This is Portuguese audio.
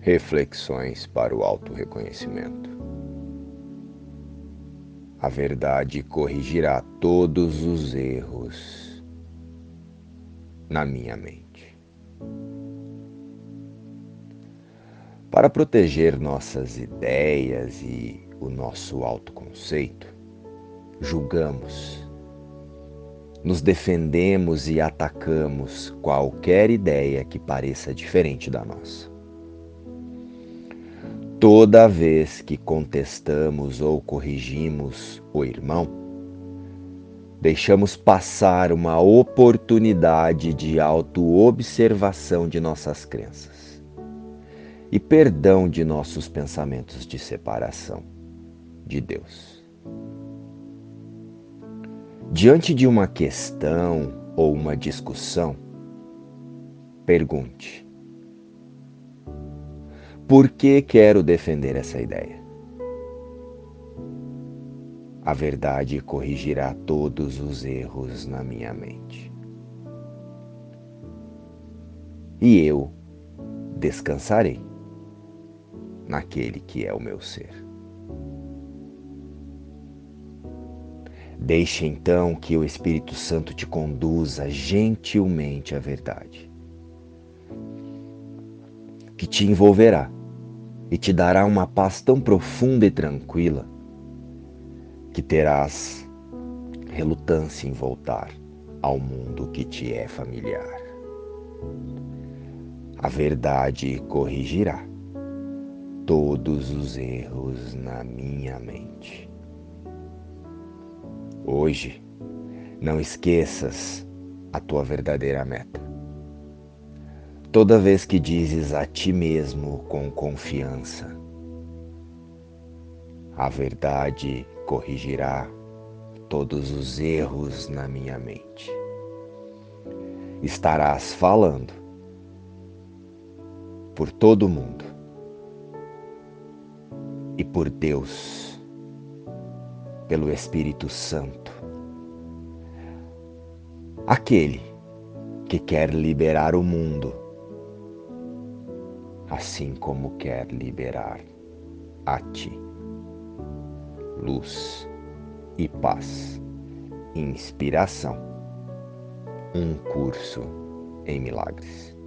Reflexões para o auto-reconhecimento. A verdade corrigirá todos os erros na minha mente. Para proteger nossas ideias e o nosso autoconceito, julgamos nos defendemos e atacamos qualquer ideia que pareça diferente da nossa. Toda vez que contestamos ou corrigimos o irmão, deixamos passar uma oportunidade de autoobservação de nossas crenças e perdão de nossos pensamentos de separação de Deus. Diante de uma questão ou uma discussão, pergunte: Por que quero defender essa ideia? A verdade corrigirá todos os erros na minha mente. E eu descansarei naquele que é o meu ser. Deixe então que o Espírito Santo te conduza gentilmente à verdade, que te envolverá e te dará uma paz tão profunda e tranquila que terás relutância em voltar ao mundo que te é familiar. A verdade corrigirá todos os erros na minha mente. Hoje, não esqueças a tua verdadeira meta. Toda vez que dizes a ti mesmo com confiança, a verdade corrigirá todos os erros na minha mente. Estarás falando por todo mundo e por Deus pelo Espírito Santo. Aquele que quer liberar o mundo, assim como quer liberar a ti. Luz e paz, inspiração, um curso em milagres.